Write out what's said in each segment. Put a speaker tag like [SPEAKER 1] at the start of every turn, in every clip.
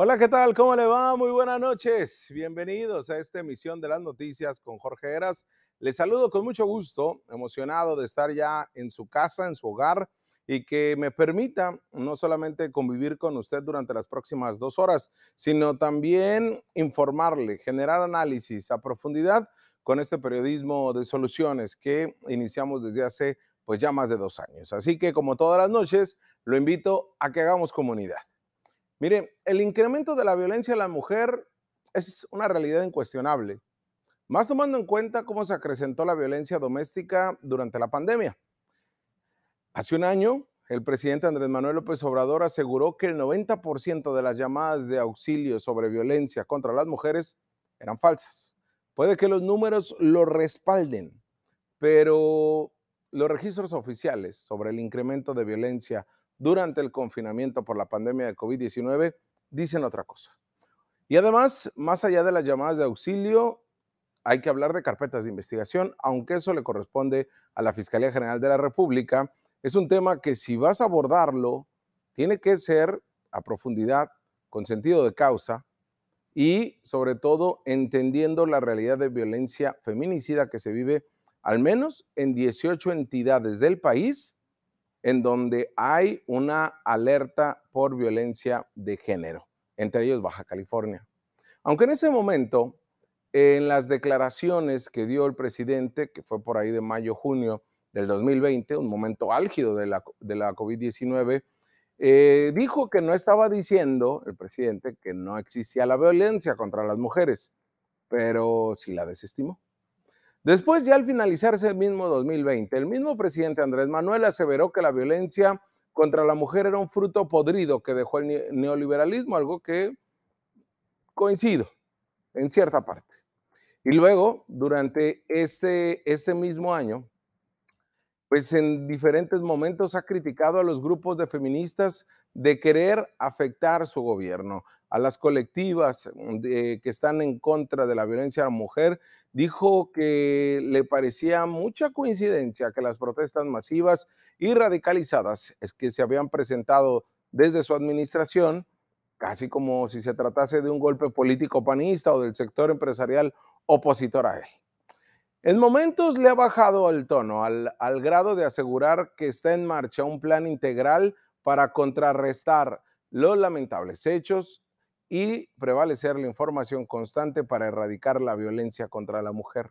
[SPEAKER 1] Hola, ¿qué tal? ¿Cómo le va? Muy buenas noches. Bienvenidos a esta emisión de las noticias con Jorge Heras. Les saludo con mucho gusto, emocionado de estar ya en su casa, en su hogar y que me permita no solamente convivir con usted durante las próximas dos horas, sino también informarle, generar análisis a profundidad con este periodismo de soluciones que iniciamos desde hace pues ya más de dos años. Así que como todas las noches, lo invito a que hagamos comunidad. Mire, el incremento de la violencia a la mujer es una realidad incuestionable, más tomando en cuenta cómo se acrecentó la violencia doméstica durante la pandemia. Hace un año, el presidente Andrés Manuel López Obrador aseguró que el 90% de las llamadas de auxilio sobre violencia contra las mujeres eran falsas. Puede que los números lo respalden, pero los registros oficiales sobre el incremento de violencia durante el confinamiento por la pandemia de COVID-19 dicen otra cosa. Y además, más allá de las llamadas de auxilio, hay que hablar de carpetas de investigación, aunque eso le corresponde a la Fiscalía General de la República. Es un tema que si vas a abordarlo, tiene que ser a profundidad, con sentido de causa y sobre todo entendiendo la realidad de violencia feminicida que se vive al menos en 18 entidades del país en donde hay una alerta por violencia de género, entre ellos Baja California. Aunque en ese momento, en las declaraciones que dio el presidente, que fue por ahí de mayo-junio del 2020, un momento álgido de la, de la COVID-19, eh, dijo que no estaba diciendo el presidente que no existía la violencia contra las mujeres, pero sí la desestimó. Después, ya al finalizar ese mismo 2020, el mismo presidente Andrés Manuel aseveró que la violencia contra la mujer era un fruto podrido que dejó el neoliberalismo, algo que coincido en cierta parte. Y luego, durante ese, ese mismo año, pues en diferentes momentos ha criticado a los grupos de feministas de querer afectar su gobierno, a las colectivas que están en contra de la violencia a la mujer dijo que le parecía mucha coincidencia que las protestas masivas y radicalizadas que se habían presentado desde su administración, casi como si se tratase de un golpe político panista o del sector empresarial opositor a él. En momentos le ha bajado el tono al, al grado de asegurar que está en marcha un plan integral para contrarrestar los lamentables hechos y prevalecer la información constante para erradicar la violencia contra la mujer.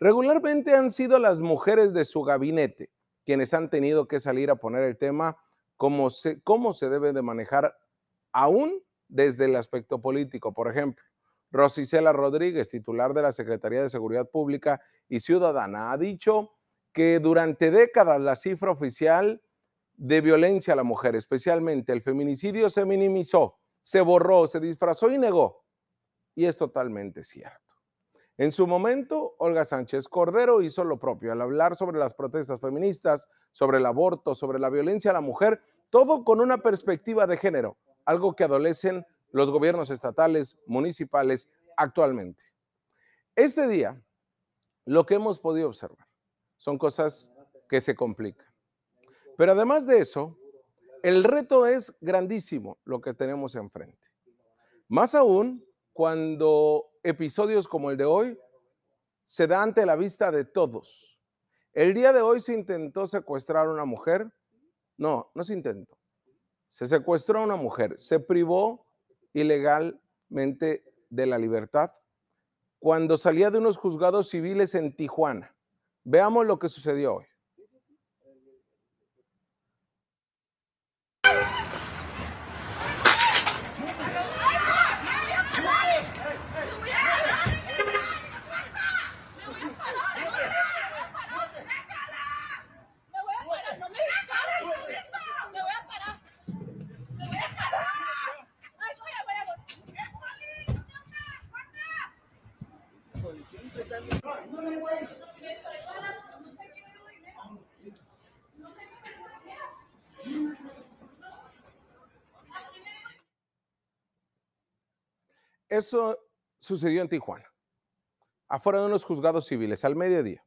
[SPEAKER 1] Regularmente han sido las mujeres de su gabinete quienes han tenido que salir a poner el tema cómo se, cómo se debe de manejar aún desde el aspecto político. Por ejemplo, Rosicela Rodríguez, titular de la Secretaría de Seguridad Pública y Ciudadana, ha dicho que durante décadas la cifra oficial de violencia a la mujer, especialmente el feminicidio, se minimizó se borró, se disfrazó y negó. Y es totalmente cierto. En su momento, Olga Sánchez Cordero hizo lo propio al hablar sobre las protestas feministas, sobre el aborto, sobre la violencia a la mujer, todo con una perspectiva de género, algo que adolecen los gobiernos estatales, municipales actualmente. Este día, lo que hemos podido observar son cosas que se complican. Pero además de eso, el reto es grandísimo lo que tenemos enfrente. Más aún cuando episodios como el de hoy se da ante la vista de todos. El día de hoy se intentó secuestrar a una mujer. No, no se intentó. Se secuestró a una mujer, se privó ilegalmente de la libertad cuando salía de unos juzgados civiles en Tijuana. Veamos lo que sucedió hoy. Eso sucedió en Tijuana, afuera de unos juzgados civiles, al mediodía.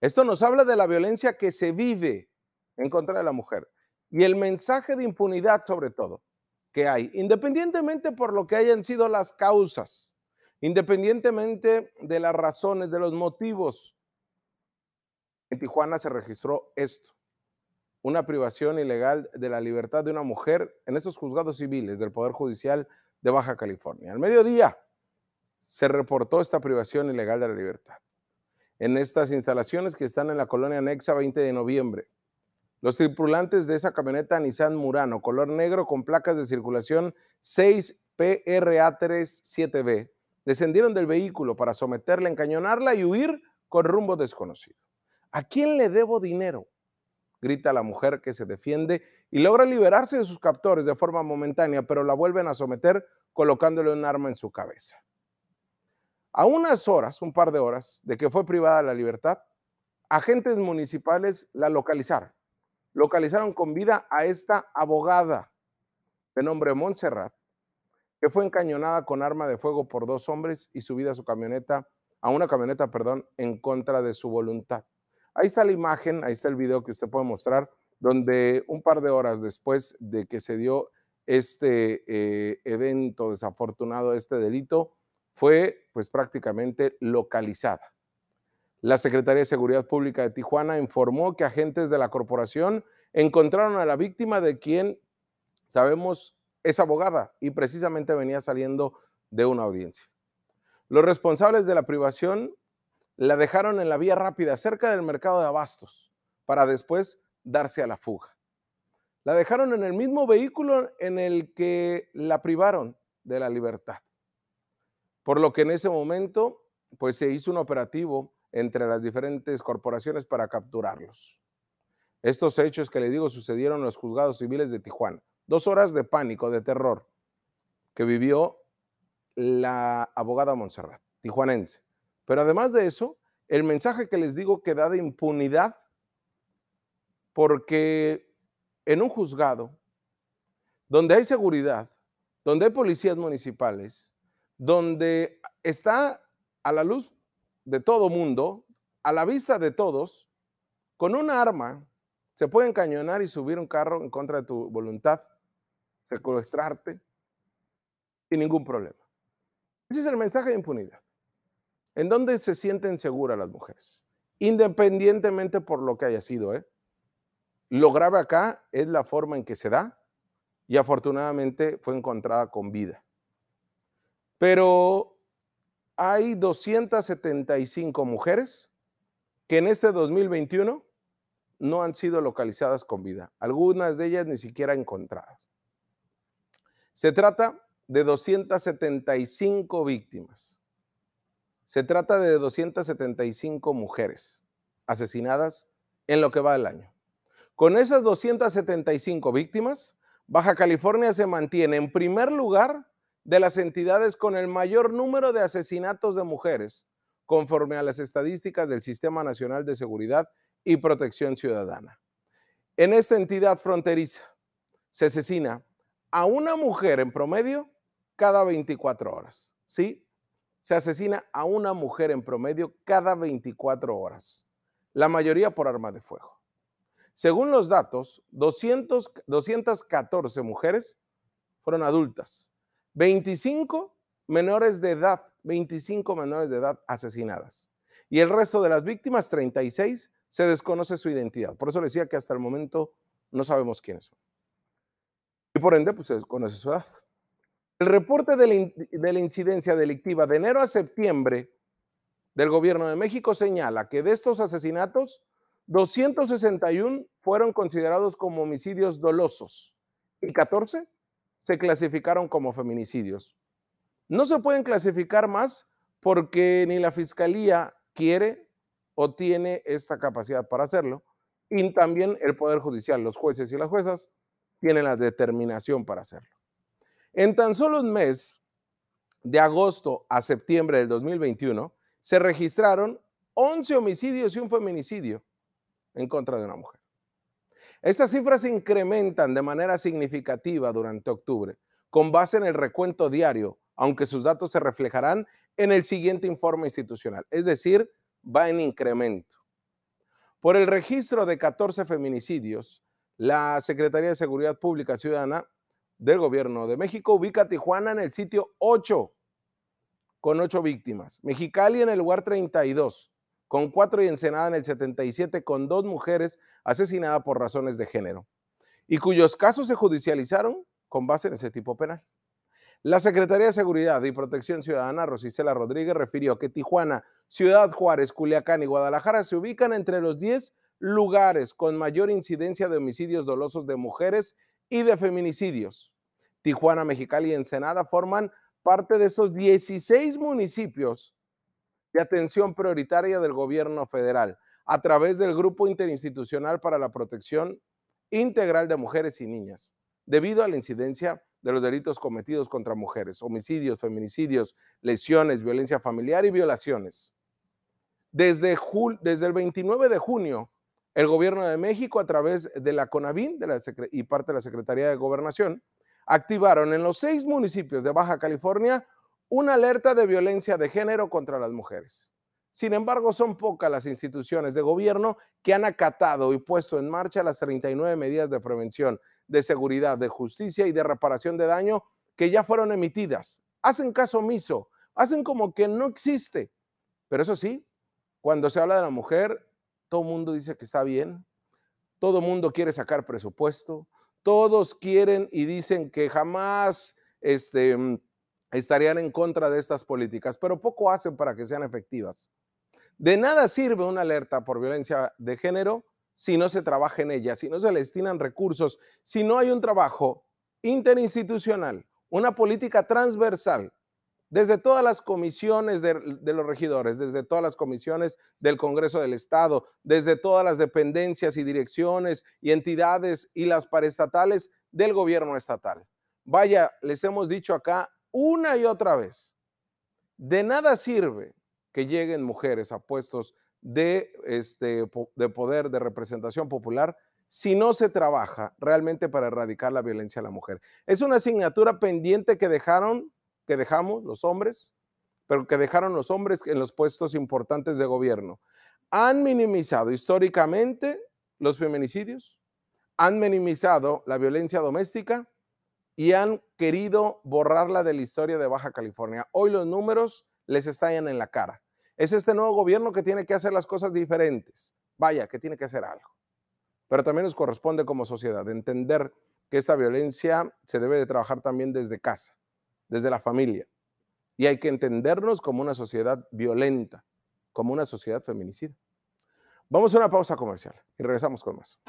[SPEAKER 1] Esto nos habla de la violencia que se vive en contra de la mujer y el mensaje de impunidad sobre todo. que hay, independientemente por lo que hayan sido las causas, independientemente de las razones, de los motivos. En Tijuana se registró esto, una privación ilegal de la libertad de una mujer en estos juzgados civiles del Poder Judicial de Baja California. Al mediodía se reportó esta privación ilegal de la libertad en estas instalaciones que están en la colonia anexa 20 de noviembre. Los tripulantes de esa camioneta Nissan Murano, color negro con placas de circulación 6PRA37B, descendieron del vehículo para someterla, encañonarla y huir con rumbo desconocido. ¿A quién le debo dinero? grita la mujer que se defiende y logra liberarse de sus captores de forma momentánea, pero la vuelven a someter colocándole un arma en su cabeza. A unas horas, un par de horas, de que fue privada la libertad, agentes municipales la localizaron. Localizaron con vida a esta abogada de nombre Montserrat, que fue encañonada con arma de fuego por dos hombres y subida a su camioneta, a una camioneta, perdón, en contra de su voluntad. Ahí está la imagen, ahí está el video que usted puede mostrar, donde un par de horas después de que se dio este eh, evento desafortunado, este delito, fue pues prácticamente localizada. La Secretaría de Seguridad Pública de Tijuana informó que agentes de la corporación encontraron a la víctima de quien sabemos es abogada y precisamente venía saliendo de una audiencia. Los responsables de la privación la dejaron en la vía rápida cerca del mercado de abastos para después darse a la fuga. La dejaron en el mismo vehículo en el que la privaron de la libertad. Por lo que en ese momento, pues se hizo un operativo entre las diferentes corporaciones para capturarlos. Estos hechos que le digo sucedieron en los juzgados civiles de Tijuana. Dos horas de pánico, de terror, que vivió la abogada Montserrat, tijuanense. Pero además de eso, el mensaje que les digo que da de impunidad, porque en un juzgado, donde hay seguridad, donde hay policías municipales, donde está a la luz de todo mundo, a la vista de todos, con un arma, se puede encañonar y subir un carro en contra de tu voluntad, secuestrarte, sin ningún problema. Ese es el mensaje de impunidad. ¿En dónde se sienten seguras las mujeres? Independientemente por lo que haya sido. ¿eh? Lo grave acá es la forma en que se da y afortunadamente fue encontrada con vida. Pero hay 275 mujeres que en este 2021 no han sido localizadas con vida, algunas de ellas ni siquiera encontradas. Se trata de 275 víctimas. Se trata de 275 mujeres asesinadas en lo que va del año. Con esas 275 víctimas, Baja California se mantiene en primer lugar de las entidades con el mayor número de asesinatos de mujeres, conforme a las estadísticas del Sistema Nacional de Seguridad y Protección Ciudadana. En esta entidad fronteriza se asesina a una mujer en promedio cada 24 horas. ¿Sí? Se asesina a una mujer en promedio cada 24 horas, la mayoría por arma de fuego. Según los datos, 200, 214 mujeres fueron adultas, 25 menores de edad, 25 menores de edad asesinadas. Y el resto de las víctimas, 36, se desconoce su identidad. Por eso decía que hasta el momento no sabemos quiénes son. Por ende, pues se desconoce su edad. El reporte de la, de la incidencia delictiva de enero a septiembre del gobierno de México señala que de estos asesinatos, 261 fueron considerados como homicidios dolosos y 14 se clasificaron como feminicidios. No se pueden clasificar más porque ni la fiscalía quiere o tiene esta capacidad para hacerlo, y también el Poder Judicial, los jueces y las juezas, tienen la determinación para hacerlo. En tan solo un mes, de agosto a septiembre del 2021, se registraron 11 homicidios y un feminicidio en contra de una mujer. Estas cifras se incrementan de manera significativa durante octubre, con base en el recuento diario, aunque sus datos se reflejarán en el siguiente informe institucional, es decir, va en incremento. Por el registro de 14 feminicidios, la Secretaría de Seguridad Pública Ciudadana del gobierno de México ubica a Tijuana en el sitio 8, con 8 víctimas. Mexicali en el lugar 32, con 4 y Ensenada en el 77, con 2 mujeres asesinadas por razones de género, y cuyos casos se judicializaron con base en ese tipo penal. La Secretaría de Seguridad y Protección Ciudadana, Rosicela Rodríguez, refirió que Tijuana, Ciudad Juárez, Culiacán y Guadalajara se ubican entre los 10 lugares con mayor incidencia de homicidios dolosos de mujeres y de feminicidios. Tijuana, Mexicali y Ensenada forman parte de esos 16 municipios de atención prioritaria del gobierno federal a través del Grupo Interinstitucional para la Protección Integral de Mujeres y Niñas, debido a la incidencia de los delitos cometidos contra mujeres, homicidios, feminicidios, lesiones, violencia familiar y violaciones. Desde, desde el 29 de junio, el gobierno de México, a través de la CONAVIN y parte de la Secretaría de Gobernación, activaron en los seis municipios de Baja California una alerta de violencia de género contra las mujeres. Sin embargo, son pocas las instituciones de gobierno que han acatado y puesto en marcha las 39 medidas de prevención de seguridad, de justicia y de reparación de daño que ya fueron emitidas. Hacen caso omiso, hacen como que no existe. Pero eso sí, cuando se habla de la mujer, todo el mundo dice que está bien, todo el mundo quiere sacar presupuesto, todos quieren y dicen que jamás este, estarían en contra de estas políticas, pero poco hacen para que sean efectivas. De nada sirve una alerta por violencia de género si no se trabaja en ella, si no se le destinan recursos, si no hay un trabajo interinstitucional, una política transversal, desde todas las comisiones de, los regidores, desde todas las comisiones del Congreso del Estado, desde todas las dependencias y direcciones y entidades y las paraestatales del gobierno estatal. Vaya, les hemos dicho acá una y otra vez, de nada sirve que lleguen mujeres a puestos de, este, de poder, de representación popular, si no se trabaja realmente para erradicar la violencia a la mujer. Es una asignatura pendiente que dejaron, que dejamos los hombres, pero que dejaron los hombres en los puestos importantes de gobierno. Han minimizado históricamente los feminicidios, han minimizado la violencia doméstica y han querido borrarla de la historia de Baja California. Hoy los números les estallan en la cara. Es este nuevo gobierno que tiene que hacer las cosas diferentes. Vaya, que tiene que hacer algo. Pero también nos corresponde como sociedad entender que esta violencia se debe de trabajar también desde casa, desde la familia. Y hay que entendernos como una sociedad violenta, como una sociedad feminicida. Vamos a una pausa comercial y regresamos con más.